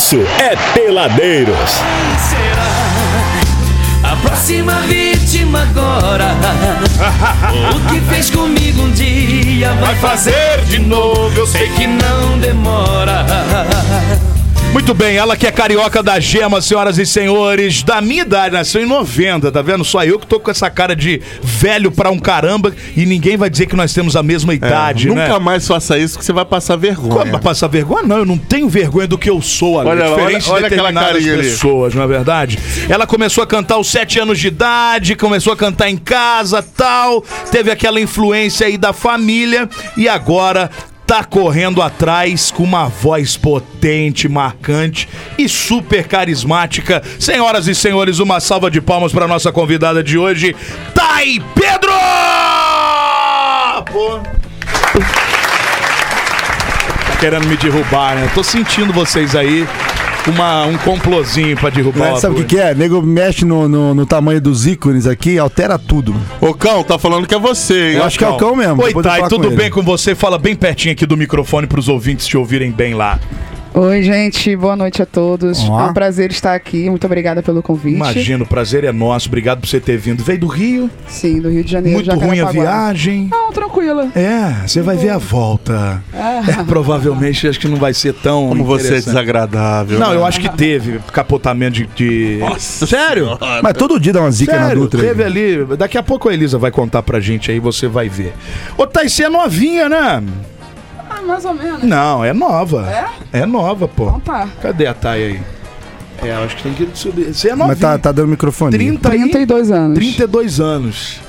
isso é Peladeiros. será a próxima vítima agora? o que fez comigo um dia vai fazer de novo. Eu sei que não demora. Muito bem, ela que é carioca da gema, senhoras e senhores, da minha idade, nasceu em 90, tá vendo? Só eu que tô com essa cara de velho pra um caramba e ninguém vai dizer que nós temos a mesma idade, né? Nunca mais faça isso que você vai passar vergonha. Como vai passar vergonha? Não, eu não tenho vergonha do que eu sou, ali. Olha diferente olha- olha de aquela determinadas carinha ali. pessoas, não é verdade? Ela começou a cantar aos 7 anos de idade, começou a cantar em casa, tal, teve aquela influência aí da família e agora tá correndo atrás com uma voz potente, marcante e super carismática. Senhoras e senhores, uma salva de palmas para nossa convidada de hoje, Thay Pedro! Pô. Tá querendo me derrubar, né? Tô sentindo vocês aí. Uma, um complozinho pra derrubar Mas o sabe o que, que é? Nego mexe no, no, no tamanho dos ícones aqui, altera tudo. Ô, Cão, tá falando que é você, hein? Eu acho que é o cão mesmo. Oi, Thay, tudo com bem com você? Fala bem pertinho aqui do microfone pros ouvintes te ouvirem bem lá. Oi, gente, boa noite a todos. Olá. É um prazer estar aqui. Muito obrigada pelo convite. Imagina, o prazer é nosso. Obrigado por você ter vindo. Veio do Rio? Sim, do Rio de Janeiro. Muito ruim a viagem. Não, tranquila. É, você vai ver a volta. É, provavelmente acho que não vai ser tão. Como você é desagradável. Não, né? eu acho que teve capotamento de. de... Nossa Sério? Senhora. Mas todo dia dá uma zica na Sério, Dutra. aí. teve ali. Daqui a pouco a Elisa vai contar pra gente aí, você vai ver. Ô, Thay, você é novinha, né? Mais ou menos. Não, é nova. É? É nova, pô. Então tá. Cadê a Thay aí? É, acho que tem que subir. Você é novinha. Mas tá, tá dando microfone. 30 e- 32 anos. 32 anos.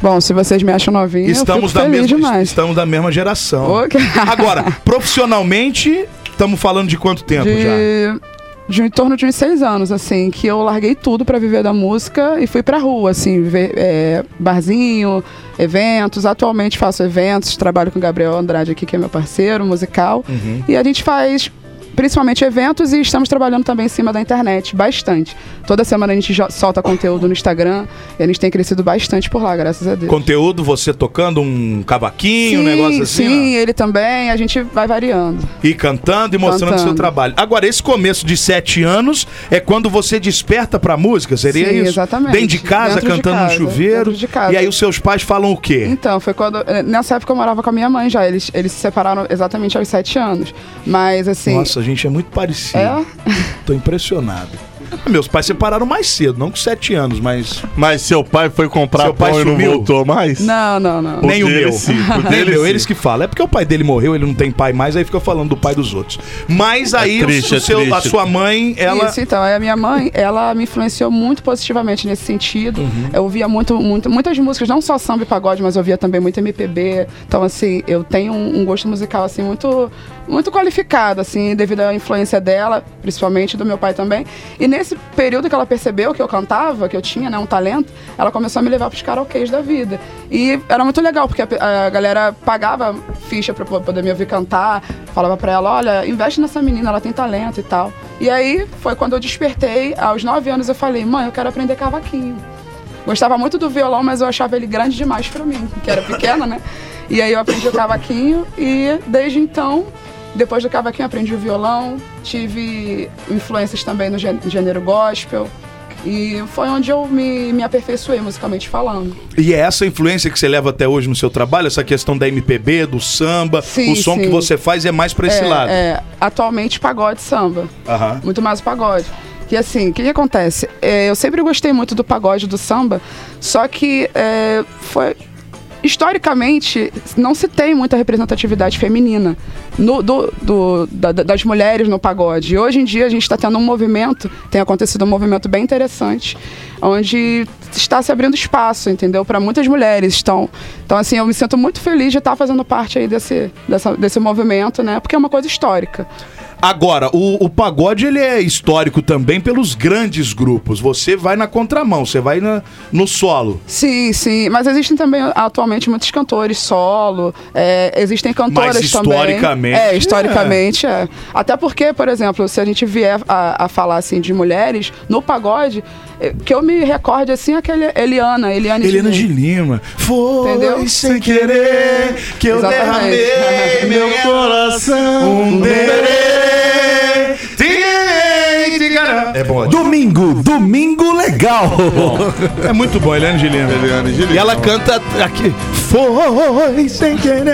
Bom, se vocês me acham novinha, Estamos eu fico da, feliz mesma, demais. estamos da mesma geração. Ok. Agora, profissionalmente, estamos falando de quanto tempo já? De, em torno de uns seis anos, assim, que eu larguei tudo pra viver da música e fui pra rua, assim, ver, é, barzinho, eventos. Atualmente faço eventos, trabalho com o Gabriel Andrade aqui, que é meu parceiro musical. Uhum. E a gente faz principalmente eventos e estamos trabalhando também em cima da internet, bastante. Toda semana a gente solta conteúdo no Instagram e a gente tem crescido bastante por lá, graças a Deus. Conteúdo, você tocando um cavaquinho, um negócio assim, Sim, ó, ele também, a gente vai variando. e cantando e mostrando Cantando. seu trabalho. Agora, esse começo de sete anos é quando você desperta pra música, seria Sim, isso? exatamente. Dentro de casa, Dentro de cantando casa, no chuveiro. de casa. E aí os seus pais falam o quê? Então, foi quando. eh, Nessa época eu morava com a minha mãe já. Eles, eles se separaram exatamente aos sete anos. Mas assim. Nossa, gente é muito parecido. É? Tô impressionado. Meus pais separaram mais cedo, não com sete anos, mas. Mas seu pai foi comprar Seu pai pão e não sumiu? voltou mais? Não, não, não. O Nem o meu. sim, o dele meu, sim. eles que falam. É porque o pai dele morreu, ele não tem pai mais, aí fica falando do pai dos outros. Mas aí o- triste, o é seu- a triste. sua mãe, ela. Isso, então, aí a minha mãe, ela me influenciou muito positivamente nesse sentido. Uhum. Eu ouvia muito, muito, muitas músicas, não só samba e pagode, mas eu ouvia também muito MPB. Então, assim, eu tenho um, um gosto musical, assim, muito, muito qualificado, assim, devido à influência dela, principalmente do meu pai também. E nesse período que ela percebeu que eu cantava, que eu tinha, né, um talento, ela começou a me levar pros karaokês da vida. E era muito legal, porque a, a galera pagava ficha po- poder me ouvir cantar, falava pra ela, olha, investe nessa menina, ela tem talento e tal. E aí foi quando eu despertei, aos nove anos eu falei, mãe, eu quero aprender cavaquinho. Gostava muito do violão, mas eu achava ele grande demais pra mim, que era pequena, né? E aí eu aprendi o cavaquinho e desde então, depois do cavaquinho aprendi o violão, tive influências também no gê- gênero gospel. E foi onde eu me, me aperfeiçoei musicalmente falando. E é essa influência que você leva até hoje no seu trabalho, essa questão da MPB, do samba, Sim, o som sim. que você faz é mais pra esse é, lado. é, atualmente pagode e samba. Aham. muito mais o pagode. Que assim, o que, que acontece? É, eu sempre gostei muito do pagode e do samba, só que é, foi. Historicamente, não se tem muita representatividade feminina no- do- do- da- da- das mulheres no pagode. E hoje em dia a gente está tendo um movimento, tem acontecido um movimento bem interessante, onde está se abrindo espaço, entendeu? Para muitas mulheres. Então, então, assim, eu me sinto muito feliz de estar fazendo parte aí desse, dessa- desse movimento, né? Porque é uma coisa histórica. Agora, o, o pagode ele é histórico também pelos grandes grupos. Você vai na contramão, você vai na- no solo. Sim, sim. Mas existem também atualmente muitos cantores solo. é, existem cantoras Mas também. historicamente, É, historicamente é. Até porque, por exemplo, se a gente vier a, a falar assim de mulheres, no pagode, eh, que eu me recorde assim, é aquele Eliana, Eliane Helena de de Lima. Foi Entendeu? sem querer que eu Exatamente. derramei meu coração. Um tirê, É bom. Domingo, domingo legal. É muito bom, Eliane Gilino. Eliane Gilino. E ela canta aqui. Foi sem querer.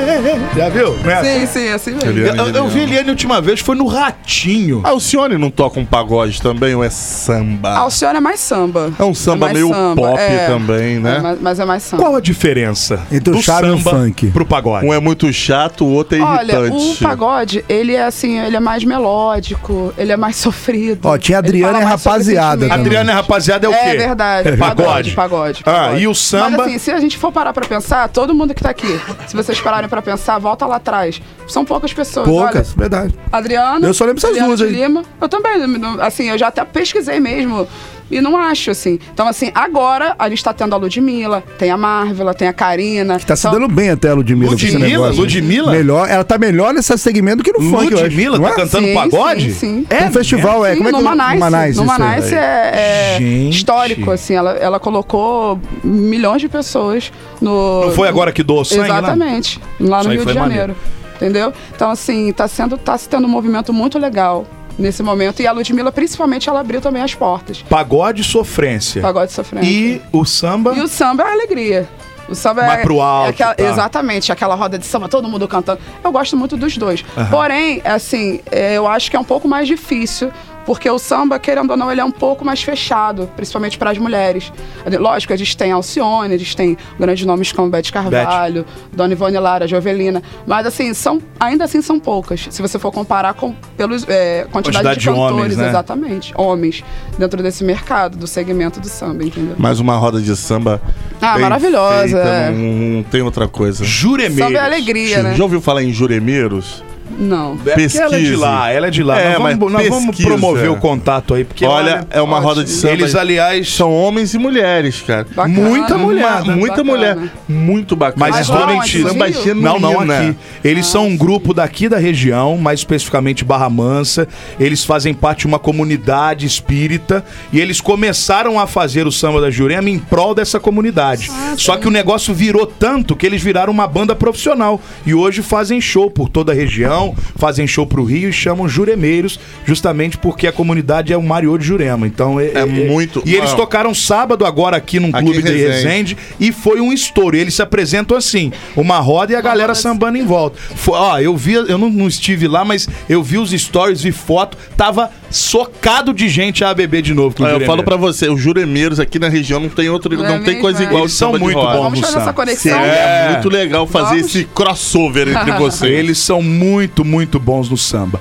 Já viu? É assim? Sim, sim, assim mesmo. Eliane Eu, eu vi Eliane a última vez, foi no Ratinho. A Alcione não toca um pagode também ou é samba? A Alcione é mais samba. É um samba mais meio pop também, né? É, mas, mas é mais samba. Qual a diferença Entre o charme e o funk. pro pagode? Um é muito chato, o outro é Olha, o irritante. pagode, ele é assim, ele é mais melódico, ele é mais sofrido. Ó, tinha Ele Adriana sobre Rapaziada. Adriana e rapaziada é o quê? É verdade. É pagode. Pagode, Ah, pagode. e o samba? Mas assim, se a gente for parar pra pensar, todo mundo que tá aqui, se vocês pararem pra pensar, volta lá atrás. São poucas pessoas. Poucas, Olha, verdade. Adriana. Eu só lembro essas duas aí. Lima. Eu também, assim, eu já até pesquisei mesmo. E não acho, assim. Então, assim, agora a gente tá tendo a Ludmilla, tem a Marvela, tem a Karina. Tá se Então, dando bem até a Ludmilla. com esse Ludmilla? negócio. Ludmilla? Melhor, ela tá melhor nesse segmento que no funk, eu acho. Ludmilla tá é? cantando Sim, pagode? sim, sim. É, um festival, é. Sim, Como é que no Manais. Manais, no. Manais é, é histórico, assim. Ela, ela colocou milhões de pessoas no. Não foi agora que doou sangue, né? Exatamente. Lá Isso no Rio de maneiro. Janeiro. Entendeu? Então, assim, tá sendo. tá se tendo um movimento muito legal nesse momento. E a Ludmilla, principalmente, ela abriu também as portas. Pagode e sofrência. Pagode sofrendo. E o samba? E o samba é alegria. O samba Mais é, pro alto, é aquela- tá. Exatamente, aquela roda de samba, todo mundo cantando. Eu gosto muito dos dois. Porém, assim, é, eu acho que é um pouco mais difícil, porque o samba, querendo ou não, ele é um pouco mais fechado, principalmente para as mulheres. Lógico, a gente tem Alcione, a gente tem grandes nomes como Beth Carvalho, Dona Ivone Lara, Jovelina. Mas, assim, são, ainda assim são poucas, se você for comparar com pelos, é, quantidade, Quantidade de de homens, cantores, né? exatamente, homens, dentro desse mercado, do segmento do samba, entendeu? Mais uma roda de samba. Ah, bem maravilhosa, feita, é. Não, não tem outra coisa. Juremeiros. Samba é alegria, né? Já ouviu falar em juremeiros? Não. É porque ela é de lá, ela é de lá. É, nós mas vamos, nós vamos pesquisa. promover o contato aí, porque Olha, é uma ótimo. roda de samba. eles, aliás, São homens e mulheres, cara. Bacana. muita mulher, Bacana. muita mulher. Muito bacana. Mas Mas realmente. Não, não aqui. Eles são um grupo daqui da região, mais especificamente Barra Mansa. Eles fazem parte de uma comunidade espírita e eles começaram a fazer o samba da Jurema em prol dessa comunidade. Só que o negócio virou tanto que eles viraram uma banda profissional e hoje fazem show por toda a região, fazem show pro Rio e chamam Juremeiros, justamente porque a comunidade é o Mariô de Jurema. Então é, É muito- E eles Ah. tocaram sábado agora aqui num Aqui clube em de Resende. Resende e foi um estouro. E eles se apresentam assim, uma roda e a galera sambando em volta. Foi- ó, eu vi, eu não, não estive lá, mas eu vi os stories, vi foto, tava socado de gente a beber de novo. com o Olha, eu falo pra você, os juremeiros aqui na região não tem outro, Não não, é tem coisa é? igual Eles são muito bons. Vamos fazer essa conexão. É, muito legal fazer Vamos. esse crossover entre vocês. Eles são muito, muito bons no samba.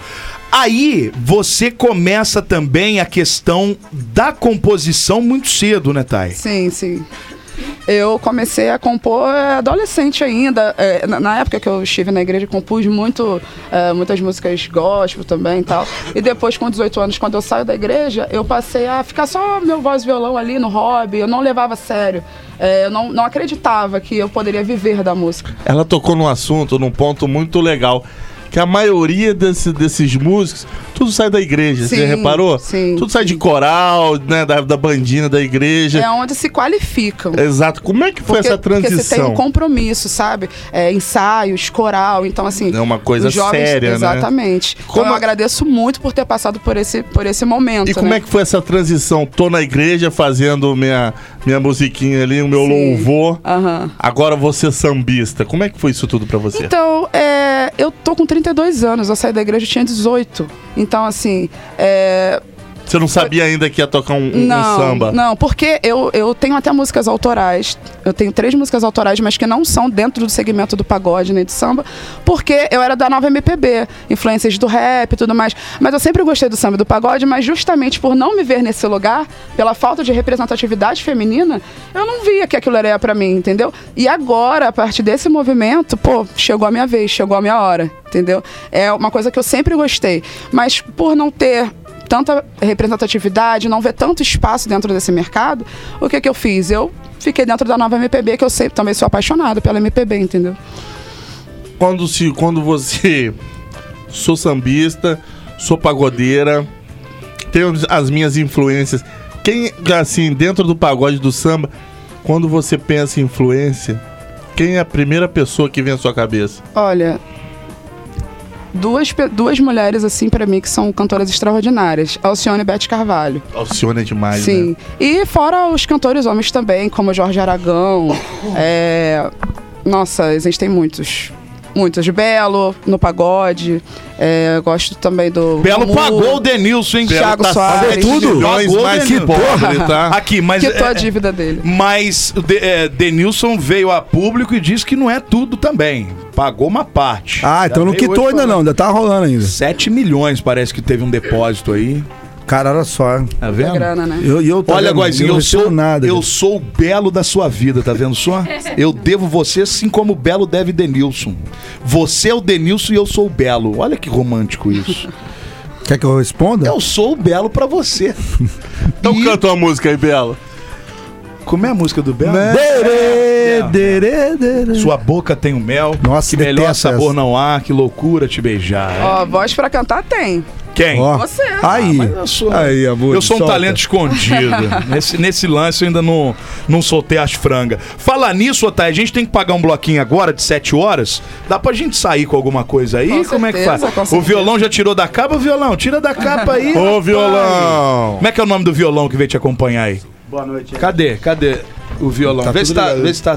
Aí você começa também a questão da composição muito cedo, né, Thay? Sim, sim. Eu comecei a compor adolescente ainda. É, na, na época que eu estive na igreja, compus muito, é, muitas músicas gospel também e tal. E depois, com 18 anos, quando eu saio da igreja, eu passei a ficar só meu voz e violão ali no hobby. Eu não levava a sério. É, eu não, não acreditava que eu poderia viver da música. Ela tocou num assunto, num ponto muito legal. Que a maioria desse- desses músicos, tudo sai da igreja, você Sim, reparou? sim, tudo sai de coral, né, da, da bandina da igreja. É onde se qualificam. Exato. Como é que foi essa Porque você tem transição? um compromisso, sabe? É, ensaios, coral, então assim... É uma coisa jovens, séria, né? Exatamente. Como Então eu agradeço muito por ter passado por esse, por esse momento, E como né? é que foi essa transição? Tô na igreja fazendo minha, minha musiquinha ali, o meu louvor. Aham. Agora você é sambista. Como é que foi isso tudo pra você? Então, é, eu tô com 32 anos, eu saí da igreja eu tinha 18. Então, assim, é, Você não sabia ainda que ia tocar um, um- um não, samba? não, porque eu, eu tenho até músicas autorais. Eu tenho três músicas autorais, mas que não são dentro do segmento do pagode nem do samba, porque eu era da nova MPB, influências do rap e tudo mais. Mas eu sempre gostei do samba e do pagode, mas justamente por não me ver nesse lugar, pela falta de representatividade feminina, eu não via que aquilo era pra mim, entendeu? E agora, a partir desse movimento, pô, chegou a minha vez, chegou a minha hora, entendeu? É uma coisa que eu sempre gostei. Mas por não ter tanta representatividade, não ver tanto espaço dentro desse mercado, o que que eu fiz? Eu fiquei dentro da nova MPB, que eu sei, também sou apaixonada pela MPB, entendeu? Quando, se, quando você. Sou sambista, sou pagodeira, tenho as minhas influências. Quem, assim, dentro do pagode do samba, quando você pensa em influência, quem é a primeira pessoa que vem à sua cabeça? Olha, duas, duas mulheres, assim, pra mim, que são cantoras extraordinárias. Alcione e Beth Carvalho. Alcione é demais, Sim. né? E fora os cantores homens também, como Jorge Aragão. é, Nossa, existem muitos. Muitos. Belo, no pagode. É, eu gosto também do. Belo Mumu, pagou o Denilson, hein? Thiago tá Soares. Tudo? milhões Pagou, mais que Denilson. pobre, tá? Aqui, mas. Quitou a é, dívida dele. mas o De, é, Denilson veio a público e disse que não é tudo também. Pagou uma parte. Ah, então não quitou ainda falando. não, ainda tá rolando ainda. 7 milhões parece que teve um depósito aí. Cara, olha só. Tá vendo? grana, né? Eu, e eu, tá Olha, vendo? Eu recebo sou, nada. eu cara. sou o belo da sua vida, tá vendo só? Eu devo você assim como o belo deve Denilson. Você é o Denilson e eu sou o belo. Olha que romântico isso. Quer que eu responda? Eu sou o belo pra você. Então E- canta uma música aí, Belo. Como é a música do belo? Derê, derê, derê. Sua boca tem o mel. Nossa, que melhor sabor essa. não há, que loucura te beijar. Ó, voz pra cantar tem. Quem? Ó, Você. Aí. Mas eu sou, Aí, amor. eu sou um solta. talento escondido. nesse, nesse lance eu ainda não, não soltei as frangas. Falar nisso, Otávio, a gente tem que pagar um bloquinho agora de 7 horas. Dá pra gente sair com alguma coisa aí? Com Como é que certeza, faz? O certeza. violão já tirou da capa, violão? Tira da capa aí. Ô, violão! Como é que é o nome do violão que veio te acompanhar aí? Boa noite. Cadê? Cadê o violão? Tá vê, se tá, vê se tá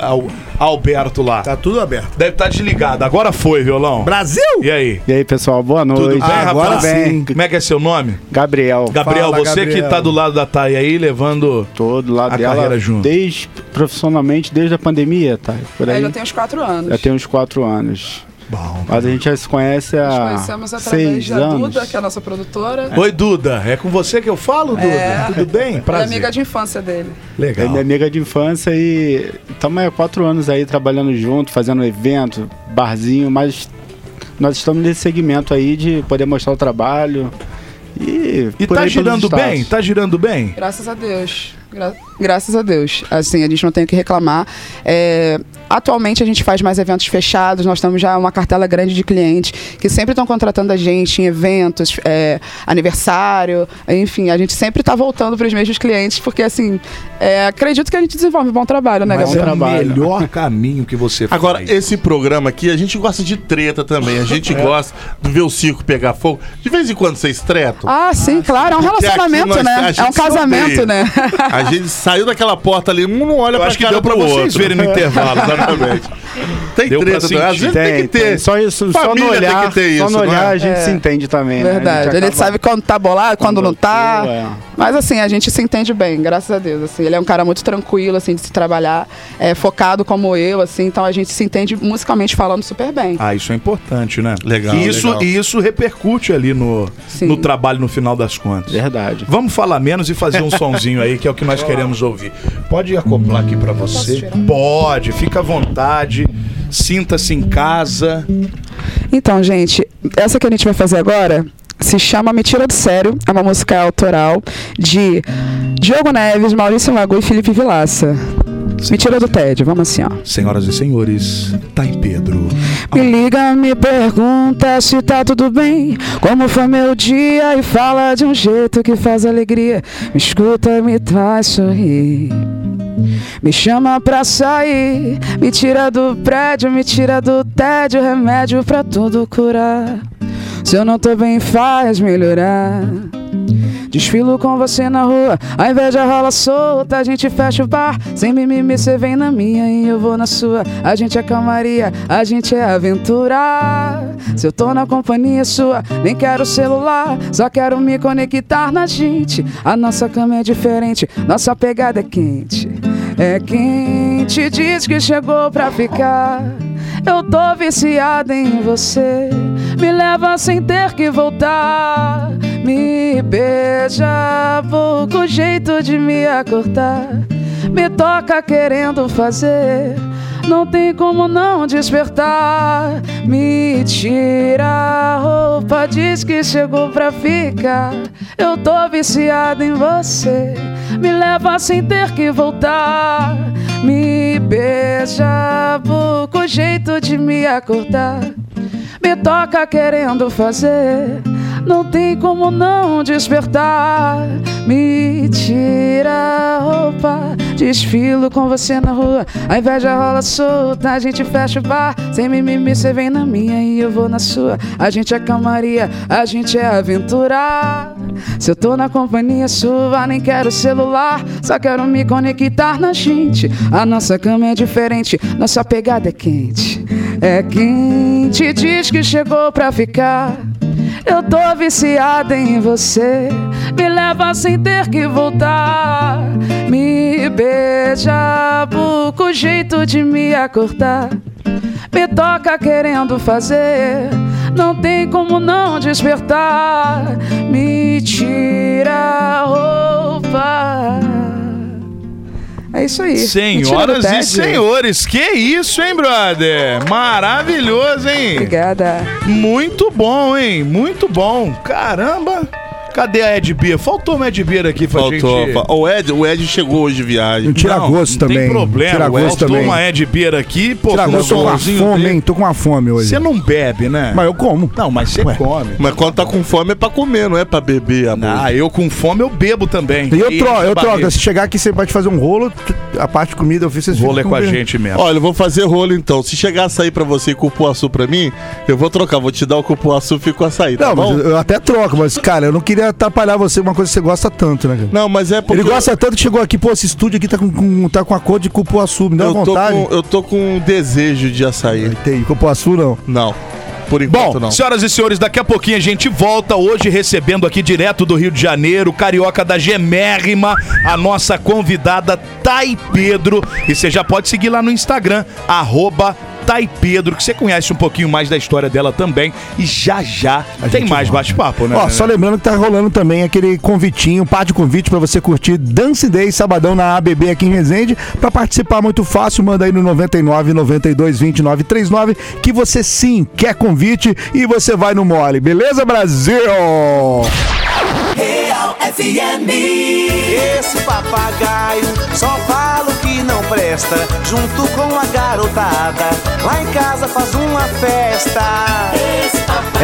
Al- Alberto lá. Tá tudo aberto. Deve estar desligado. Agora foi, violão. Brasil! E aí? E aí, pessoal, boa noite. Tudo bem, Ah, agora rapaz? sim. Como é que é seu nome? Gabriel, Gabriel, Fala, você Gabriel. que tá do lado da Thay aí, levando. tô do lado A dela carreira junto. desde profissionalmente desde a pandemia, tá? Por aí. já tem uns quatro anos. Já tem uns quatro anos. Bom. Mas a gente já se conhece Nós há conhecemos através seis da anos. Duda, que é a nossa produtora. Oi, Duda. É com você que eu falo, Duda? É. Tudo bem? Ela é Prazer. amiga de infância dele. É Legal. minha amiga de infância e estamos há quatro anos aí trabalhando junto, fazendo evento, barzinho, mas nós estamos nesse segmento aí de poder mostrar o trabalho e. E tá girando bem? Tá girando bem? Graças a Deus. Gra- graças a Deus. Assim, a gente não tem o que reclamar. É, atualmente a gente faz mais eventos fechados, nós temos já uma cartela grande de clientes que sempre estão contratando a gente em eventos, é, aniversário, enfim, a gente sempre está voltando para os mesmos clientes, porque assim, é, acredito que a gente desenvolve um bom trabalho, né, Mas é o melhor caminho que você Agora, faz. esse programa aqui, a gente gosta de treta também. A gente gosta de ver o circo pegar fogo. De vez em quando vocês tretam. Ah, sim, claro, é um relacionamento, nós- a né? É um odeia. casamento, né? A gente saiu daquela porta ali, um não olha Eu pra acho que deu pra pro vocês outro. verem no intervalo. Exatamente. Tem Deu treta, às sentir. vezes tem, que ter. Só isso, só no Família tem olhar, que ter só isso, no olhar é? a gente É. se entende também, né? Verdade. gente Ele acaba- sabe quando tá bolado, quando não tá. É. Mas assim, a gente se entende bem, graças a Deus. Assim, ele é um cara muito tranquilo, assim, de se trabalhar, é, focado como eu, assim, então a gente se entende musicalmente falando super bem. Ah, isso é importante, né? Legal, E isso, legal. Isso repercute ali no, Sim. no trabalho no final das contas. Verdade. Vamos falar menos e fazer um sonzinho aí, que é o que nós queremos ouvir. Pode acoplar aqui pra você? tirar? Pode, fica à vontade. Sinta-se em casa. Então, gente, essa que a gente vai fazer agora se chama Me Tira do Sério, é uma música autoral de Diogo Neves, Maurício Lagoa e Felipe Vilaça. Me tira do tédio, vamos assim, ó. Senhoras e senhores, tá em Pedro. Me liga, me pergunta se tá tudo bem. Como foi meu dia e fala de um jeito que faz alegria. Me escuta, me faz sorrir. Me chama pra sair, me tira do prédio, me tira do tédio, remédio pra tudo curar. Se eu não tô bem, faz melhorar. Desfilo com você na rua, a inveja rola solta, a gente fecha o bar, sem mimimi cê vem na minha e eu vou na sua. A gente é calmaria, a gente é aventura. Se eu tô na companhia sua, nem quero celular, só quero me conectar na gente. A nossa cama é diferente, nossa pegada é quente. É quente, diz que chegou pra ficar. Eu tô viciada em você. Me leva sem ter que voltar. Me beija, pouco jeito de me acordar. Me toca querendo fazer. Não tem como não despertar. Me tira a roupa, diz que chegou pra ficar. Eu tô viciada em você. Me leva sem ter que voltar. Me beija, pouco jeito de me acordar. Me toca querendo fazer. Não tem como não despertar. Me tira a roupa, desfilo com você na rua. A inveja rola solta, a gente fecha o bar. Sem mimimi, você vem na minha e eu vou na sua. A gente é calmaria, a gente é aventura. Se eu tô na companhia sua, nem quero celular. Só quero me conectar na gente. A nossa cama é diferente, nossa pegada é quente. É quente, diz que chegou pra ficar. Eu tô viciada em você. Me leva sem ter que voltar. Me beija, busca o jeito de me acordar. Me toca querendo fazer. Não tem como não despertar. Me tira a roupa. É isso aí. Senhoras e senhores, que isso, hein, brother? Maravilhoso, hein? Obrigada. Muito bom, hein? Muito bom. Caramba. Cadê a Ed Beer? Faltou uma Ed Beer aqui pra Faltou. gente... fa- O Ed, o Ed chegou hoje de viagem. Um tira-gosto não também. tem problema. Tira-gosto Faltou também. uma Ed Beer aqui, pô, Tira com gosto, tô com uma fome, hein? Tô com uma fome hoje. Você não bebe, né? Mas eu como. Não, mas você come. Mas quando tá com fome é pra comer, não é pra beber, amor. Ah, eu com fome eu bebo também. E eu, tro eu troco. Se chegar aqui, você pode fazer um rolo. A parte de comida eu fiz, vocês Vou ler ficam com a gente mesmo. Olha, eu vou fazer rolo então. Se chegar açaí pra você e cupuaçu pra mim, eu vou trocar. Vou te dar o cupuaçu e fico com açaí, tá Não, bom? mas eu até troco, mas, cara, eu não queria atrapalhar você, uma coisa que você gosta tanto, né, cara? Não, mas é porque... Ele gosta tanto que chegou aqui, pô, esse estúdio aqui tá com, com- tá com a cor de cupuaçu, me dá eu tô, vontade. com, eu tô com um desejo de açaí. Tem cupuaçu não. Não, por enquanto Bom, não. senhoras e senhores, daqui a pouquinho a gente volta hoje recebendo aqui direto do Rio de Janeiro, carioca da Gemérrima, a nossa convidada Thay Pedro. E você já pode seguir lá no Instagram, arroba Thay Pedro, que você conhece um pouquinho mais da história dela também. E já já tem gente mais bate-papo, né? Ó, só lembrando que tá rolando também aquele convitinho, par de convite pra você curtir Dance Day sabadão na ABB aqui em Resende. Pra participar muito fácil, manda aí no 99 92 29 39 que você sim quer convite e você vai no mole. Beleza, Brasil? Real FM. Esse papagaio só fala presta. Junto com a garotada, lá em casa faz uma festa.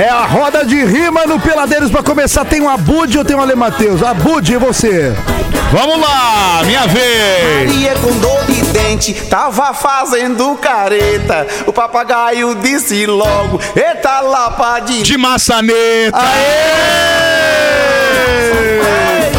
É a roda de rima no Peladeiros pra começar. Tem um Abud ou tem um Ale Matheus? Abud, e você? Vamos lá, minha vez! Maria com dor de dente tava fazendo careta. O papagaio disse logo: Eita lapa de. De maçaneta!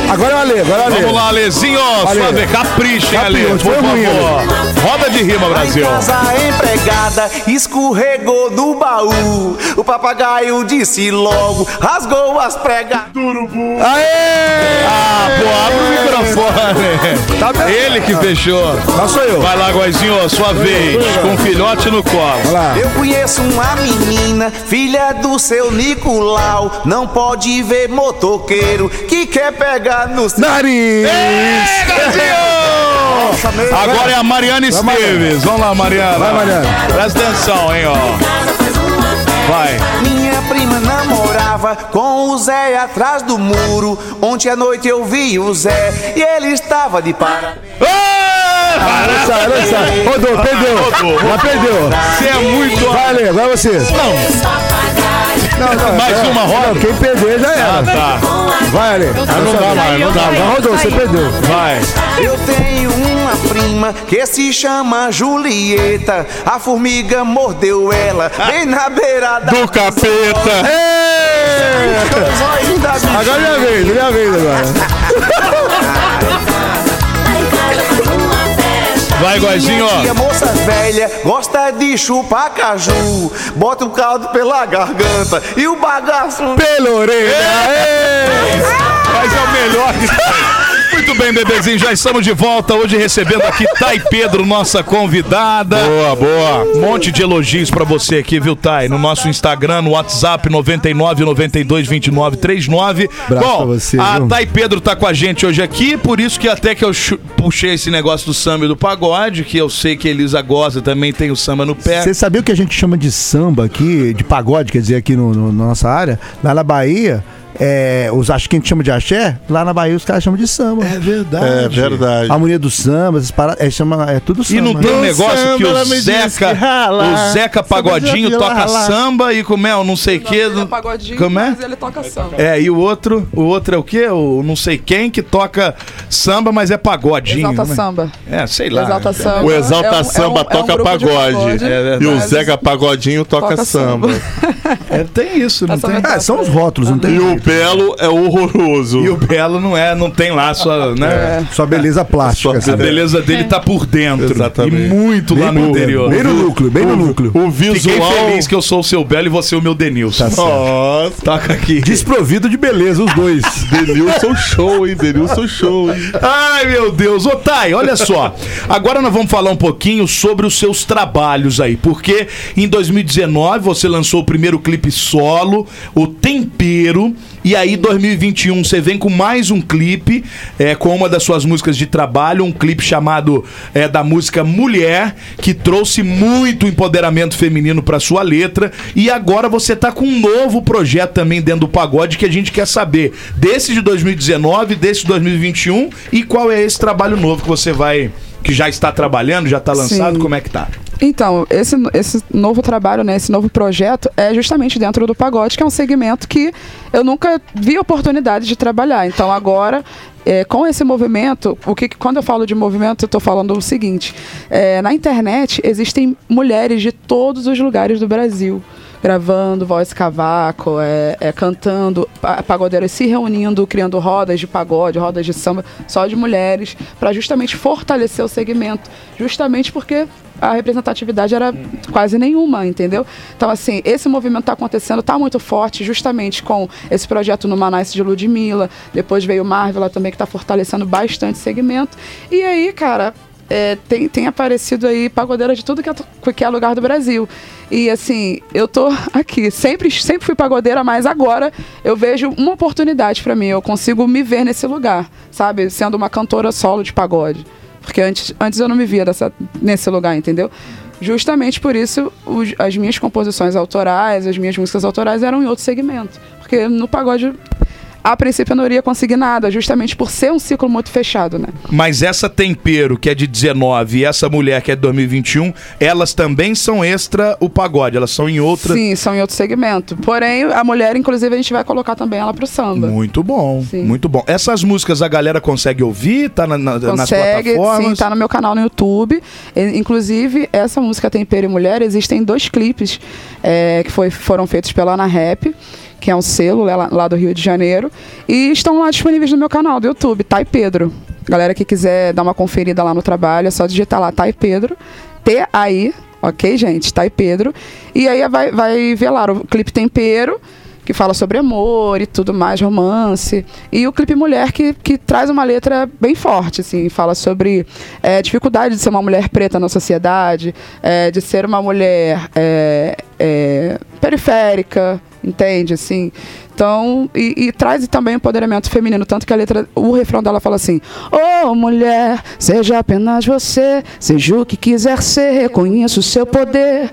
Agora é o Ale, agora é o Ale. Vamos lá, Alezinho, Ale. sua vez, caprichem, Ale, Capricho, por foi ruim, favor. Roda de rima, Lá em Brasil. casa a empregada escorregou do baú. O papagaio disse logo, rasgou as pregas. Aê! Ah, pô, abre o microfone. Tá bem. Ele que fechou. Lá sou eu. Vai lá, Goizinho, sua vez. Com o filhote no colo. Vai lá. Eu conheço uma menina, filha do seu Nicolau. Não pode ver motoqueiro que quer pegar no seu. Nariz! Ei, Goizinho! Agora é a Mariana Esteves. Vamos lá, Mariana. Vai, Mariana. Presta atenção, hein, ó. Vai. Minha prima namorava com o Zé atrás do muro. Ontem à noite eu vi o Zé e ele estava de para. Ah, Olha só, olha só. Rodou, perdeu. Rodou. Já perdeu. Você é muito... Vai, Ale, agora você. Não, não, Mais é- uma roda? Não, quem perder já Ah, era. tá. Vai, Ale. Ah, não dá mais, não dá Já mais. rodou, você perdeu. Vai. Eu tenho uma prima que se chama Julieta. A formiga mordeu ela bem na beira da. Do capeta. Bicha. Agora é minha vez, minha vez agora. Vai, tia, ó. moça velha, gosta de chupar caju. Bota o caldo pela garganta e o bagaço. Pela orelha. Aê! Mas é o melhor que tem. Muito bem, bebezinho, já estamos de volta. Hoje recebendo aqui Thay Pedro, nossa convidada. Boa, boa. Um monte de elogios pra você aqui, viu, Thay? No nosso Instagram, no WhatsApp 99 92 29 39. Abraço Bom, pra você, a viu? Thay Pedro tá com a gente hoje aqui, por isso que até que eu puxei esse negócio do samba e do pagode, que eu sei que Elisa gosta, também tem o samba no pé. Você sabia o que a gente chama de samba aqui, de pagode, quer dizer, aqui no, no- na nossa área? Lá na Bahia, é, os acho que a gente chama de axé, lá na Bahia os caras chamam de samba. É verdade. É verdade. A harmonia do samba, essas paradas, é, chama, é tudo samba. E não tem um né? negócio samba, que o Zeca, que rala. o Zeca Pagodinho Samba, toca samba e como é, o não sei o que. Ele é pagodinho, Como é? mas ele toca samba. É, e o outro, o outro é o quê? O não sei quem que toca samba, mas é pagodinho. Exalta né? samba. É, sei lá. Exalta samba. O Exalta É um- é um- Samba é um toca de pagode. É e o Zeca Pagodinho toca, Toca samba. É, tem isso, não Essa tem? É, são os rótulos, não tem E o. Belo é horroroso. E o Belo não é, não tem lá sua, né? Só beleza plástica. Só A beleza dele tá por dentro. Exatamente. E muito lá no Bem interior. no núcleo, bem no núcleo. O Fiquei visual. feliz que eu sou o seu Belo e você o meu Denilson. Tá certo. Nossa. Toca aqui. Desprovido de beleza, os dois. Denilson show, hein? Denilson show, hein? Ai, meu Deus. Ô, Thay, olha só. Agora nós vamos falar um pouquinho sobre os seus trabalhos aí. Porque em 2019 você lançou o primeiro clipe solo, O Tempero. E aí, 2021, você vem com mais um clipe, é, com uma das suas músicas de trabalho, um clipe chamado é, da música Mulher, que trouxe muito empoderamento feminino pra sua letra. E agora você tá com um novo projeto também dentro do pagode que a gente quer saber desse de 2019, desse de 2021 e qual é esse trabalho novo que você vai. que já está trabalhando, já está lançado, Sim. como é que tá? Então, esse, esse novo trabalho, né, esse novo projeto é justamente dentro do pagode, que é um segmento que eu nunca vi oportunidade de trabalhar. Então, agora, é, com esse movimento, o que, quando eu falo de movimento, eu estou falando o seguinte: é, na internet existem mulheres de todos os lugares do Brasil. Gravando voz cavaco, é, é, cantando, pa- pagodeiras se reunindo, criando rodas de pagode, rodas de samba, só de mulheres, para justamente fortalecer o segmento. Justamente porque a representatividade era quase nenhuma, entendeu? Então, assim, esse movimento está acontecendo, está muito forte, justamente com esse projeto no Manaus de Ludmilla, depois veio o Marvel também, que está fortalecendo bastante o segmento. E aí, cara, é, tem, tem aparecido aí pagodeira de tudo que é, que é lugar do Brasil. E assim, eu tô aqui, sempre, sempre fui pagodeira, mas agora eu vejo uma oportunidade para mim, eu consigo me ver nesse lugar, sabe? Sendo uma cantora solo de pagode. Porque antes, antes eu não me via dessa, nesse lugar, entendeu? Justamente por isso, os- as minhas composições autorais, as minhas músicas autorais eram em outro segmento. Porque no pagode, a princípio, eu não iria conseguir nada, justamente por ser um ciclo muito fechado, né? Mas essa Tempero, que é de 19, e essa Mulher, que é de 2021, elas também são extra o pagode, elas são em outra. Sim, são em outro segmento. Porém, a mulher, inclusive, a gente vai colocar também ela pro samba. Muito bom, Sim. muito bom. Essas músicas a galera consegue ouvir? Tá na, na- nas Consegue, plataformas? sim, tá no meu canal no YouTube. Inclusive, essa música Tempero e Mulher, existem dois clipes é, que foi- foram feitos pela Ana Rap, que é um selo lá, lá do Rio de Janeiro, e estão lá disponíveis no meu canal do YouTube, Tai Pedro. Galera que quiser dar uma conferida lá no trabalho, é só digitar lá Tai Pedro, T-A-I, ok, gente? Tai Pedro. E aí vai, vai ver lá o clipe Tempero, que fala sobre amor e tudo mais, romance. E o clipe Mulher, que, que traz uma letra bem forte, assim, fala sobre é, dificuldade de ser uma mulher preta na sociedade, é, de ser uma mulher é, periférica, entende, assim. Então, e, e traz também empoderamento feminino, tanto que a letra, o refrão dela fala assim: Ô mulher, seja apenas você, seja o que quiser ser, reconheça o seu poder.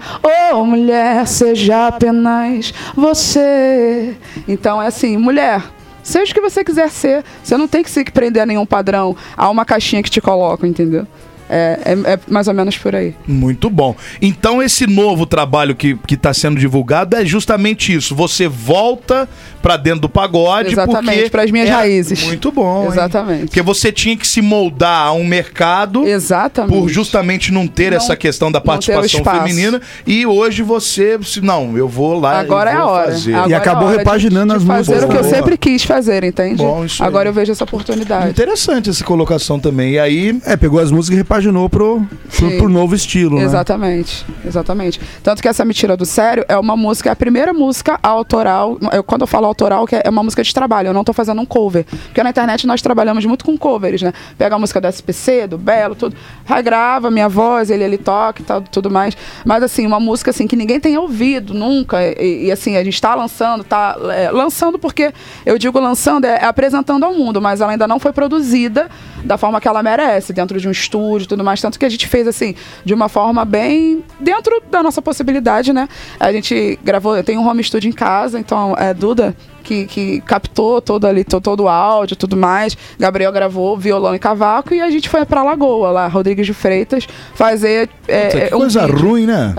Ô mulher, seja apenas você. Então é assim, mulher. Seja o que você quiser ser, você não tem que se prender a nenhum padrão, a uma caixinha que te colocam, entendeu? É, é- é mais ou menos por aí. Muito bom. Então, esse novo trabalho que, que tá sendo divulgado é justamente isso. Você volta pra dentro do pagode. Exatamente, porque pras minhas é raízes. Muito bom. hein? Exatamente. Porque você tinha que se moldar a um mercado. Exatamente. Por justamente não ter Não- essa questão da participação feminina. E hoje você. se- Não, eu vou lá. Agora e é vou a hora. fazer. Agora E acabou é a hora de- repaginando de as fazer músicas. o que eu Boa. sempre quis fazer, entende? Bom, isso aí. Agora eu vejo essa oportunidade. Interessante essa colocação também. E aí. É, pegou as músicas e repaginou pro, pro, Sim. pro novo estilo, né? Exatamente, exatamente. Tanto que essa Me Tira do Sério é uma música, é a primeira música autoral. eu- quando eu falo autoral, que é uma música de trabalho, eu não tô fazendo um cover. Porque na internet nós trabalhamos muito com covers, né? Pega a música do SPC, do Belo, tudo. Regrava minha voz, ele, ele toca e tal, tudo mais. Mas assim, uma música assim que ninguém tenha ouvido nunca. E, e, assim, a gente tá lançando, tá é, lançando porque eu digo lançando, é, é apresentando ao mundo, mas ela ainda não foi produzida da forma que ela merece, dentro de um estúdio e tudo mais. Tanto que a gente fez assim, de uma forma bem dentro da nossa possibilidade, né? A gente gravou, eu tenho um home studio em casa, então é Duda. Que, que captou todo ali, to- todo o áudio e tudo mais. Gabriel gravou violão e cavaco e a gente foi pra Lagoa, lá, Rodrigues de Freitas, fazer. é, Que é, um coisa vídeo. ruim, né?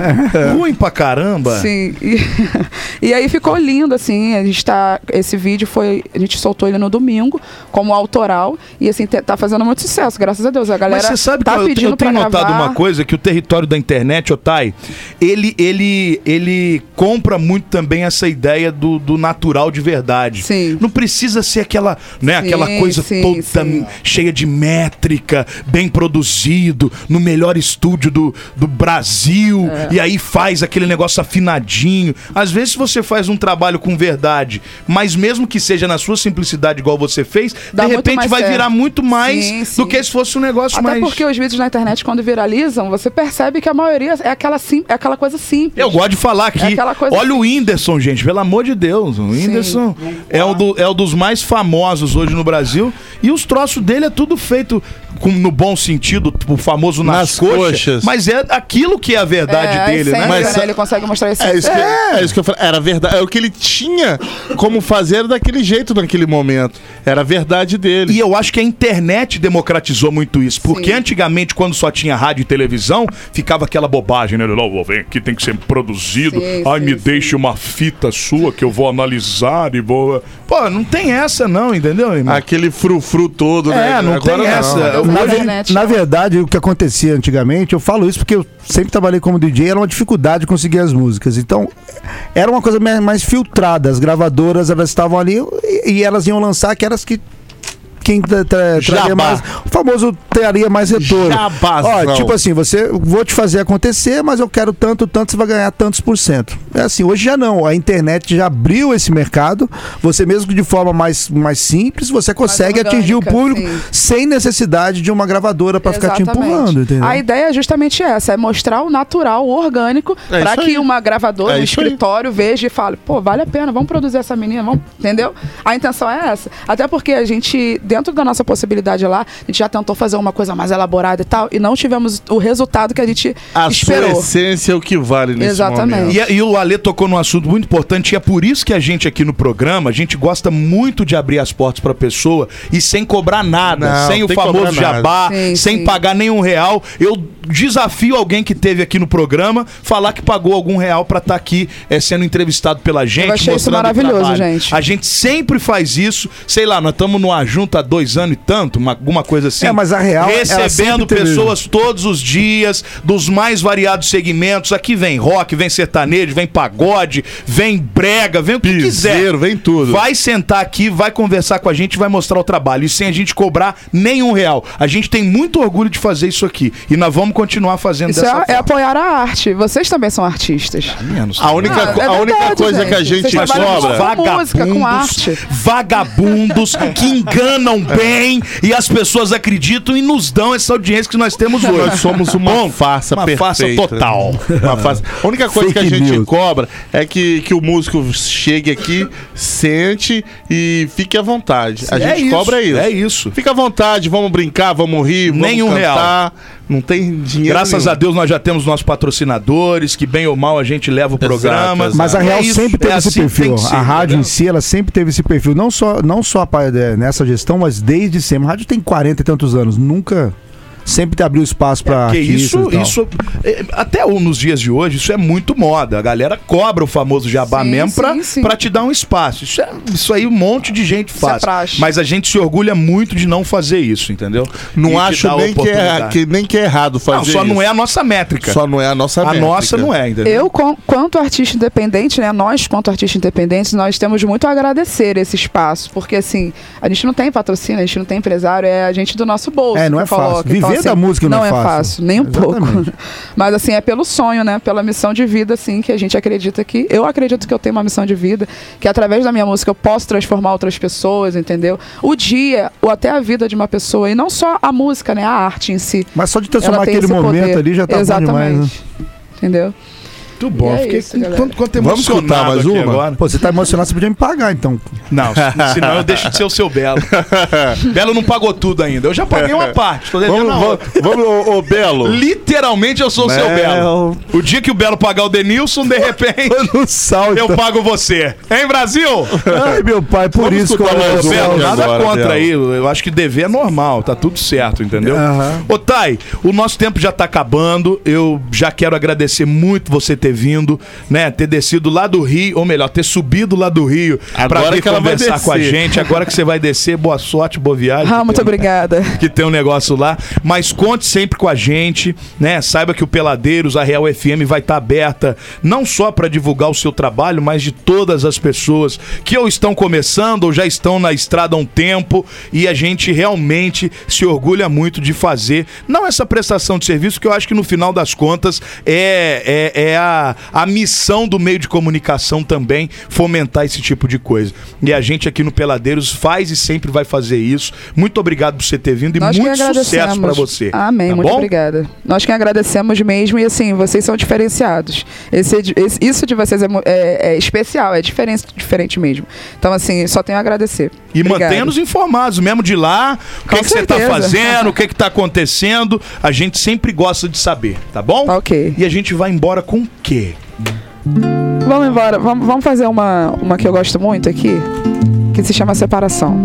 Ruim pra caramba. Sim. E, e aí ficou lindo, assim. A gente tá. Esse vídeo foi. A gente soltou ele no domingo, como autoral. E assim, tá fazendo muito sucesso, graças a Deus. A galera Mas você sabe tá que eu, pedindo eu tenho notado gravar. uma coisa, que o território da internet, Otai, ele, ele, ele compra muito também essa ideia do, do natural de verdade. Sim. Não precisa ser aquela, né, Sim, aquela coisa sim, toda sim. cheia de métrica, bem produzido, no melhor estúdio do, do Brasil, É. e aí faz aquele negócio afinadinho. Às vezes, você faz um trabalho com verdade, mas mesmo que seja na sua simplicidade igual você fez, Dá de repente vai certo. virar muito mais do que se fosse um negócio Até mais. porque os vídeos na internet, quando viralizam, você percebe que a maioria é aquela, sim, é aquela coisa simples. Eu gosto de falar aqui. É aquela coisa Olha o Whindersson, gente, pelo amor de Deus. O Whindersson é um, do- é um dos mais famosos hoje no Brasil. E os troços dele é tudo feito com- no bom sentido, o famoso nas, Nas coxas, coxas. Mas é aquilo que é a verdade é, dele, né? Mas- né? Ele consegue mostrar isso. É isso, que, é isso que eu falei. Era verdade. É o que ele tinha como fazer daquele jeito naquele momento. Era a verdade dele. E eu acho que a internet democratizou muito isso. Porque Sim. antigamente, quando só tinha rádio e televisão, ficava aquela bobagem, né? Não, vem aqui, tem que ser produzido. Sim, Ai, sim, me sim. deixe uma fita sua que eu vou analisar e vou. Pô, não tem essa, não, entendeu, irmão? Aquele frufru todo, né? É, não Agora tem essa. Eu Na, Na internet, na não. verdade, o que acontecia antigamente, eu falo isso porque eu sempre trabalhei como DJ, era uma dificuldade de conseguir as músicas. Então, era uma coisa mais, filtrada. As gravadoras, elas estavam ali e, e elas iam lançar aquelas que quem tra tra traria mais. O famoso traria mais retorno. Jabazão. Ó, tipo assim, você vou te fazer acontecer, mas eu quero tanto, tanto, você vai ganhar tantos por cento. É assim, hoje já não. A internet já abriu esse mercado. Você mesmo de forma mais, mais simples, você consegue orgânica, atingir o público sim. sem necessidade de uma gravadora pra ficar te empurrando, entendeu? A ideia é justamente essa, é mostrar o natural, o orgânico, É para que aí. uma gravadora, É um isso aí. escritório veja e fale, pô, vale a pena, vamos produzir essa menina, vamos, entendeu? A intenção é essa. Até porque a gente, dentro da nossa possibilidade lá, a gente já tentou fazer uma coisa mais elaborada e tal, e não tivemos o resultado que a gente A esperou. sua essência é o que vale nesse Exatamente. momento. E, a- e o Ale tocou num assunto muito importante, e é por isso que a gente aqui no programa, a gente gosta muito de abrir as portas pra pessoa e sem cobrar nada, Não, sem o famoso jabá, Sim, sem sim. pagar nenhum real. Eu desafio alguém que teve aqui no programa falar que pagou algum real pra estar aqui eh, sendo entrevistado pela gente. Eu achei isso maravilhoso, gente. A gente sempre faz isso, sei lá, nós estamos no Ajunta há dois anos e tanto, uma- alguma coisa assim. É, mas a real, ela Recebendo sempre teve- pessoas todos os dias, dos mais variados segmentos. Aqui vem rock, vem sertanejo, vem pagode, vem brega, vem o que quiser. Piseiro, vem tudo. Vai sentar aqui, vai conversar com a gente, vai mostrar o trabalho. E sem a gente cobrar nenhum real. A gente tem muito orgulho de fazer isso aqui. E nós vamos continuar fazendo Isso dessa é, é forma. apoiar a arte. Vocês também são artistas. Menos. A única, Ah, é a única verdade, coisa que a gente. gente cobra. com música, com arte. vagabundos que enganam bem e as pessoas acreditam e nos dão essa audiência que nós temos hoje. Nós somos uma farsa uma perfeita. farsa total. Uma farsa. A única coisa que a Fake gente news. cobra é que, que o músico chegue aqui, sente e fique à vontade. A É gente isso, cobra isso. é isso. Fica à vontade, vamos brincar, vamos rir, vamos Nenhum cantar. Não tem dinheiro Graças nenhum. a Deus nós já temos nossos patrocinadores, que bem ou mal a gente leva o programa. exato. Mas a É Real isso, sempre teve é esse assim perfil. ser, a rádio entendeu? em si, ela sempre teve esse perfil. Não só, não só é, nessa gestão, mas desde sempre. A rádio tem 40 e tantos anos. Nunca. Sempre abriu espaço Porque artistas isso, e tal. isso é, até nos dias de hoje, isso é muito moda. A galera cobra o famoso jabá Sim, mesmo pra, sim, sim. pra te dar um espaço. Isso, é- isso aí um monte de gente é faz. praxe. Mas a gente se orgulha muito de não fazer isso, entendeu? E Não de acho nem que, é, que, nem que é errado fazer Não, só não isso. é a nossa métrica. Só não é a nossa a métrica. nossa não é, entendeu? Eu, com- quanto artista independente, né? Nós, quanto artista independentes, nós temos muito a agradecer esse espaço. Porque, assim, a gente não tem patrocínio, a gente não tem empresário, é a gente do nosso bolso. É, não que é fácil. coloca. Viver da música não é fácil. nem um Exatamente. pouco. Mas, assim, é pelo sonho, né? Pela missão de vida, assim, que a gente acredita que. Eu acredito que eu tenho uma missão de vida, que através da minha música eu posso transformar outras pessoas, entendeu? O dia, ou até a vida de uma pessoa. E não só a música, né? A arte em si. Mas só de transformar aquele momento poder. ali já tá bom demais. Né? Entendeu? Muito bom. É Fiquei isso, com galera. tanto quanto Vamos emocionado escutar mais aqui uma? agora. Pô, você tá emocionado, você podia me pagar, então. Não, senão eu deixo de ser o seu Belo. Belo não pagou tudo ainda. Eu já paguei uma parte. Tô devendo Vamos, a vamos, outra. vamos ô, ô, Belo. Literalmente eu sou o seu Belo. Belo. O dia que o Belo pagar o Denilson, de repente, No sal, eu então. pago você. Hein, Brasil? Ai, meu pai, por Vamos isso que eu escutar mais amo um. o Belo, Belo, nada agora, contra Belo. aí. Eu acho que dever é normal, tá tudo certo, entendeu? Aham. Ô, Thay, o nosso tempo já tá acabando. Eu já quero agradecer muito você ter vindo, né? Ter descido lá do Rio, ou melhor, ter subido lá do Rio pra Agora vir que ela vai conversar com a gente. Agora que você vai descer, boa sorte, boa viagem. Ah, muito obrigada. que tem um negócio lá. Mas conte sempre com a gente, né? Saiba que o Peladeiros, a Real FM, vai estar aberta não só para divulgar o seu trabalho, mas de todas as pessoas que ou estão começando ou já estão na estrada há um tempo. E a gente realmente se orgulha muito de fazer, não essa prestação de serviço, que eu acho que no final das contas é, é, é a, a missão do meio de comunicação também fomentar esse tipo de coisa. E a gente aqui no Peladeiros faz e sempre vai fazer isso. Muito obrigado por você ter vindo e Nós que muito sucesso pra você. Amém, Tá muito bom? obrigada. Nós que agradecemos mesmo e assim, vocês são diferenciados. Esse, esse- isso de vocês é, é- é especial, é diferente, diferente mesmo. Então, assim, só tenho a agradecer. E mantenha-nos informados, mesmo de lá, o que, Com que você tá certeza. fazendo, o que, que tá acontecendo. A gente sempre gosta de saber, tá bom? Tá ok. E a gente vai embora com o quê? Vamos embora. Vamos, vamos fazer uma, uma que eu gosto muito aqui, que se chama Separação.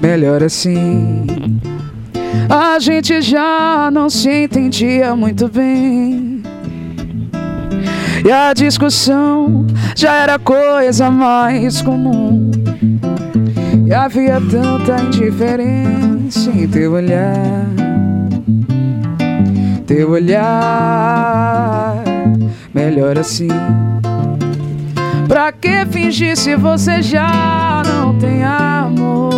Melhor assim. A gente já não se entendia muito bem. E a discussão já era coisa mais comum. E havia tanta indiferença em teu olhar teu olhar. Melhor assim. Pra que fingir se você já não tem amor?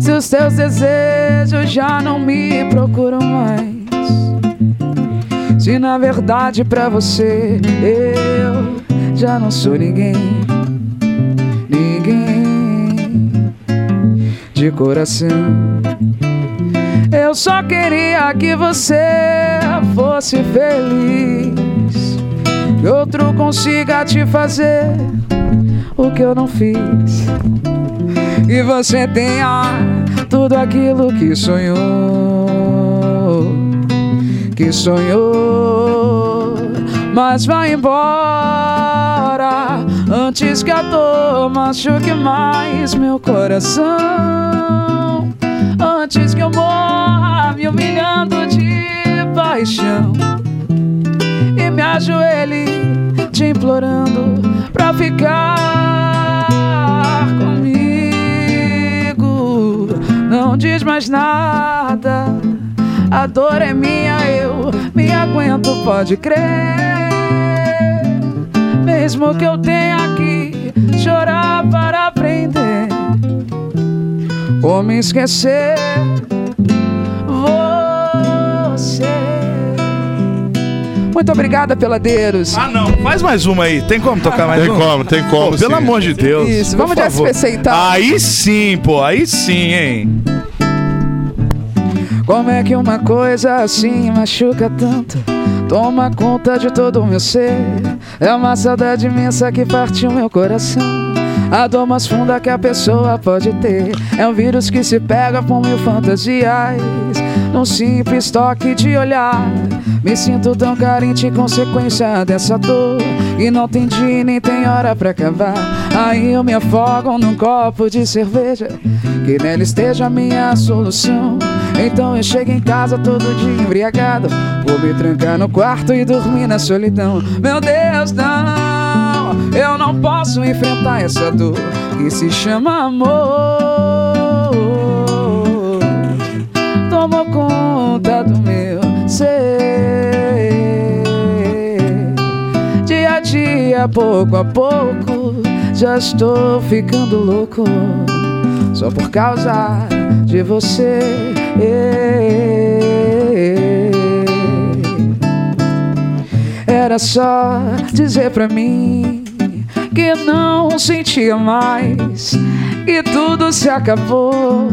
Se os teus desejos já não me procuram mais. Se na verdade pra você eu já não sou ninguém. Ninguém de coração. Eu só queria que você fosse feliz. Que outro consiga te fazer o que eu não fiz. E você tenha tudo aquilo que sonhou. Que sonhou. Mas vai embora antes que a dor machuque mais meu coração. Antes que eu morra me humilhando de paixão e me ajoelhe te implorando pra ficar comigo. Não diz mais nada, a dor é minha, eu me aguento, pode crer. Mesmo que eu tenha que chorar ou me esquecer você. Muito obrigada, peladeiros. Ah, não. Faz mais uma aí. Tem como tocar mais Tem uma? como, tem como. Pô, pelo amor de Deus. Isso, por vamos de favor. SPC então. Aí sim, pô. Aí sim, hein? Como é que uma coisa assim machuca tanto? Toma conta de todo o meu ser. É uma saudade imensa que partiu meu coração. A dor mais funda que a pessoa pode ter. É um vírus que se pega com mil fantasias. Num simples toque de olhar. Me sinto tão carente, consequência dessa dor. E não tem dia nem tem hora pra acabar. Aí eu me afogo num copo de cerveja. Que nela esteja a minha solução. Então eu chego em casa todo dia embriagado. Vou me trancar no quarto e dormir na solidão. Meu Deus, não, eu não posso enfrentar essa dor que se chama amor. Tomou conta do meu ser. Dia a dia, pouco a pouco, já estou ficando louco. Só por causa de você. Era só dizer pra mim que não sentia mais, que tudo se acabou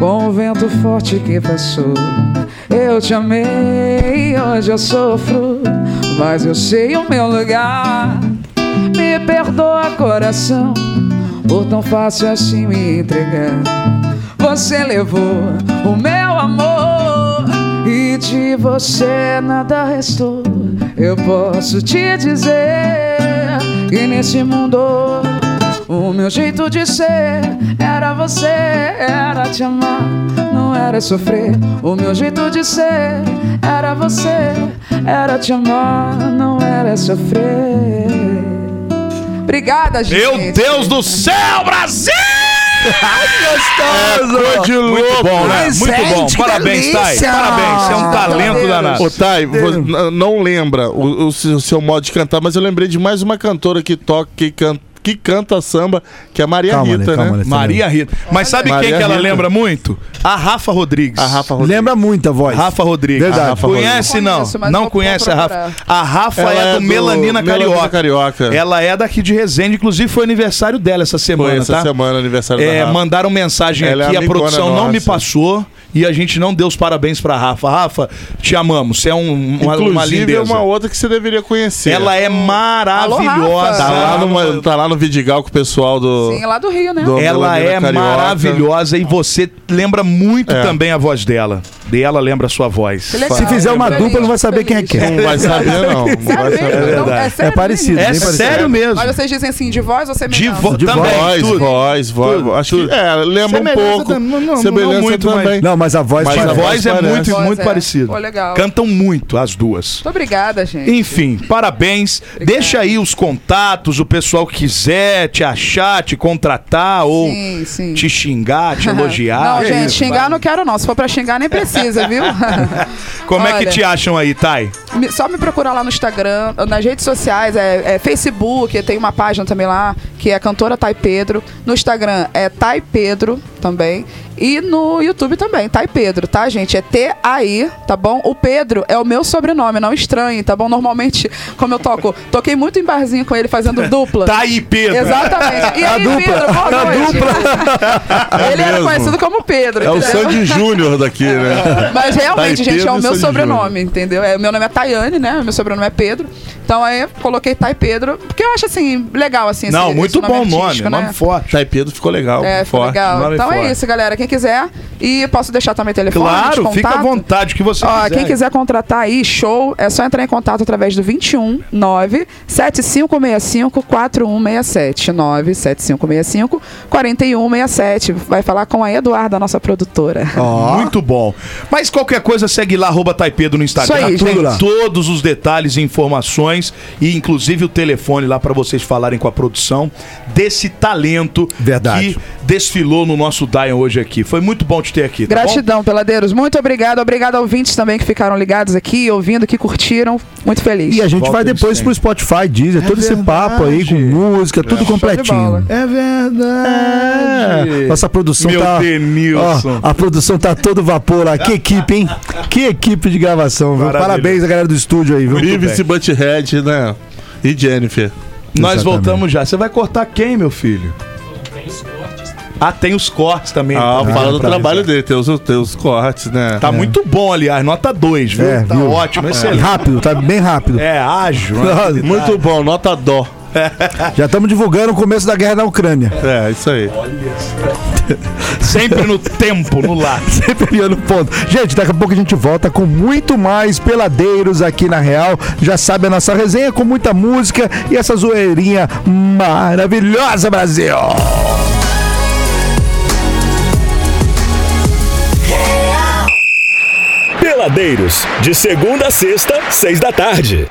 com o vento forte que passou. Eu te amei, hoje eu sofro, mas eu sei o meu lugar. Me perdoa, coração, por tão fácil assim me entregar. Você levou o meu amor e de você nada restou. Eu posso te dizer que nesse mundo o meu jeito de ser era você, era te amar, não era sofrer. O meu jeito de ser era você, era te amar, não era sofrer. Obrigada, gente. Meu Deus do céu, Brasil! Coisa de Muito bom, né? Mas, Muito bom. gente, Parabéns, Thay. Parabéns. Você é um talento danado. Ô, Thay, não lembra o, o seu seu modo de cantar, mas eu lembrei de mais uma cantora que toca, que canta, que canta samba, que é a Maria Calma, Rita, calma, né? Lê. Maria Rita. Mas sabe Maria quem que ela Rita. lembra muito? A Rafa Rodrigues. A Rafa Rodrigues. Lembra muito a voz. Rafa Rodrigues. Verdade. A Rafa conhece, não? Conheço, não conhece a Rafa. A Rafa Ela é, é do do Melanina Melanina Carioca. Carioca. Ela é daqui de Resende. Inclusive, foi aniversário dela essa semana, Foi essa tá? semana, aniversário É, mandaram mensagem Ela é aqui, a amigona produção não me nossa. passou e a gente não deu os parabéns pra Rafa. Rafa, te amamos. Você é um, uma, uma Inclusive, é lindeza. uma outra que você deveria conhecer. Ela é maravilhosa. Tá lá, no, tá lá no Vidigal com o pessoal do... Sim, lá do Rio, né? do Ela é Carioca. maravilhosa e você lembra muito É. também a voz dela. E ela lembra a sua voz. Legal. Se fizer uma Feliz, dupla, não vai saber quem é feliz. quem. Não vai saber, não. Não vai Sério mesmo? saber. Então, verdade. é, sério É parecido, É parecido. sério mesmo. Mas vocês dizem assim, de voz ou De semelhança? vo De também. Voz, tudo. voz, voz. Acho que é, lembra um pouco. também, não- não- semelhança não muito, mas- também. Não, mas a voz Mas A voz é parece. muito, Voz muito é. parecida. Pô, legal. Cantam muito as duas. Muito obrigada, gente. Enfim, parabéns. Deixa aí os contatos, o pessoal que quiser te achar, te contratar ou Sim, sim. te xingar, te elogiar. Não, É gente, isso, xingar vai. não quero não. Se for pra xingar, nem precisa, viu? Como é que Olha. te acham aí, Thay? Só me procurar lá no Instagram, nas redes sociais, é, é Facebook, tem uma página também lá, que é cantora Tai Pedro. No Instagram é Tai Pedro também. E no YouTube também, Tai Pedro, tá, gente? É T-A-I, tá bom? O Pedro é o meu sobrenome, não estranhe, tá bom? Normalmente, como eu toco, toquei muito em barzinho com ele fazendo dupla. Aí, Pedro. Exatamente. E A aí, dupla, Pedro, boa a noite. ele era mesmo. conhecido como Pedro. É o entendeu? Sandy Júnior daqui, né? Mas realmente, Tai gente, é o meu sobrenome, entendeu? É, meu nome é Tayane, né? Meu sobrenome é Pedro. Então aí coloquei Tai Pedro, porque eu acho assim, legal assim. Não, esse- muito bom nome, artístico, nome né? forte. Tai Pedro ficou legal, É, ficou forte. legal. nome Então é forte. isso, galera. Quem quiser. E posso deixar também telefone de Claro, fica à vontade, o que você Ó, quiser. quem quiser contratar aí, show, é só entrar em contato através do 21 9 7565 4167. 9 7565 4167. Vai falar com a Eduarda, nossa produtora. Muito bom. Mas qualquer coisa, segue lá, arroba Taipedo no Instagram. Isso aí, Tem gente. lá. todos os detalhes e informações e inclusive o telefone lá para vocês falarem com a produção desse talento Verdade. que desfilou no nosso Dion hoje aqui. Foi muito bom te ter aqui, tá bom? Gratidão, peladeiros. Muito obrigado. Obrigado a ouvintes também que ficaram ligados aqui, ouvindo, que curtiram. Muito feliz. E a gente Volta vai depois pro Spotify, Deezer, todo esse papo aí com música, tudo bola. completinho. É verdade. É, nossa produção Meu tá. Denilson. Ó, a produção tá todo vapor lá. Que equipe, hein? Que equipe de gravação. Parabéns a galera do estúdio aí, viu? Vive-se Butthead, né? E Jennifer. Nós Exatamente. voltamos já. Você vai cortar quem, meu filho? Ah, tem os cortes também. Ah, Tá fala do trabalho dele, tem os, tem os cortes, né? Tá muito bom, aliás. Nota 2, viu? É, tá viu? ótimo, excelente. Rápido, tá bem rápido. É, ágil. né? Muito bom, nota dó. Já estamos divulgando o começo da guerra na Ucrânia. É, isso aí. Sempre no tempo, no lar. Sempre no ponto. Gente, daqui a pouco a gente volta com muito mais peladeiros aqui na Real. Já sabe a nossa resenha com muita música e essa zoeirinha maravilhosa, Brasil! Peladeiros, de segunda a sexta, seis da tarde.